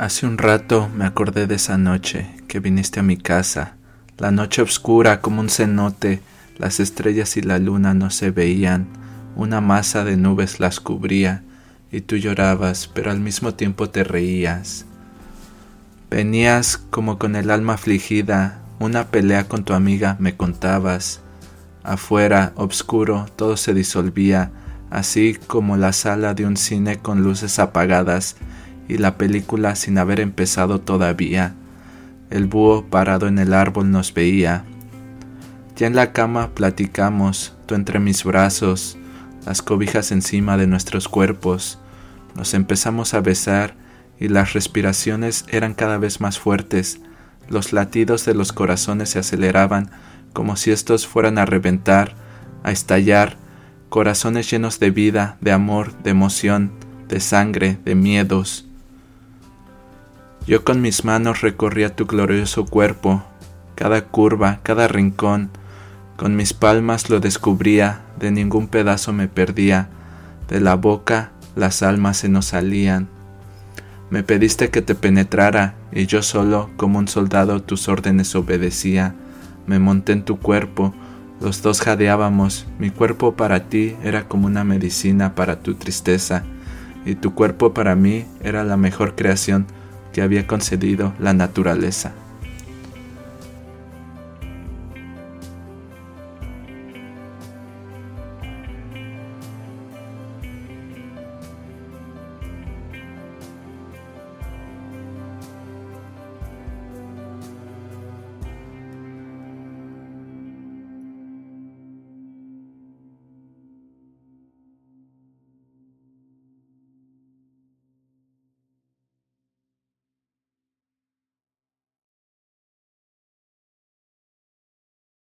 Hace un rato me acordé de esa noche que viniste a mi casa, la noche oscura como un cenote, las estrellas y la luna no se veían, una masa de nubes las cubría, y tú llorabas, pero al mismo tiempo te reías. Venías como con el alma afligida, una pelea con tu amiga me contabas. Afuera, obscuro, todo se disolvía, así como la sala de un cine con luces apagadas, y la película sin haber empezado todavía. El búho parado en el árbol nos veía. Ya en la cama platicamos, tú entre mis brazos, las cobijas encima de nuestros cuerpos. Nos empezamos a besar y las respiraciones eran cada vez más fuertes. Los latidos de los corazones se aceleraban como si estos fueran a reventar, a estallar, corazones llenos de vida, de amor, de emoción, de sangre, de miedos. Yo con mis manos recorría tu glorioso cuerpo, cada curva, cada rincón, con mis palmas lo descubría, de ningún pedazo me perdía, de la boca las almas se nos salían. Me pediste que te penetrara, y yo solo, como un soldado, tus órdenes obedecía. Me monté en tu cuerpo, los dos jadeábamos, mi cuerpo para ti era como una medicina para tu tristeza, y tu cuerpo para mí era la mejor creación que había concedido la naturaleza.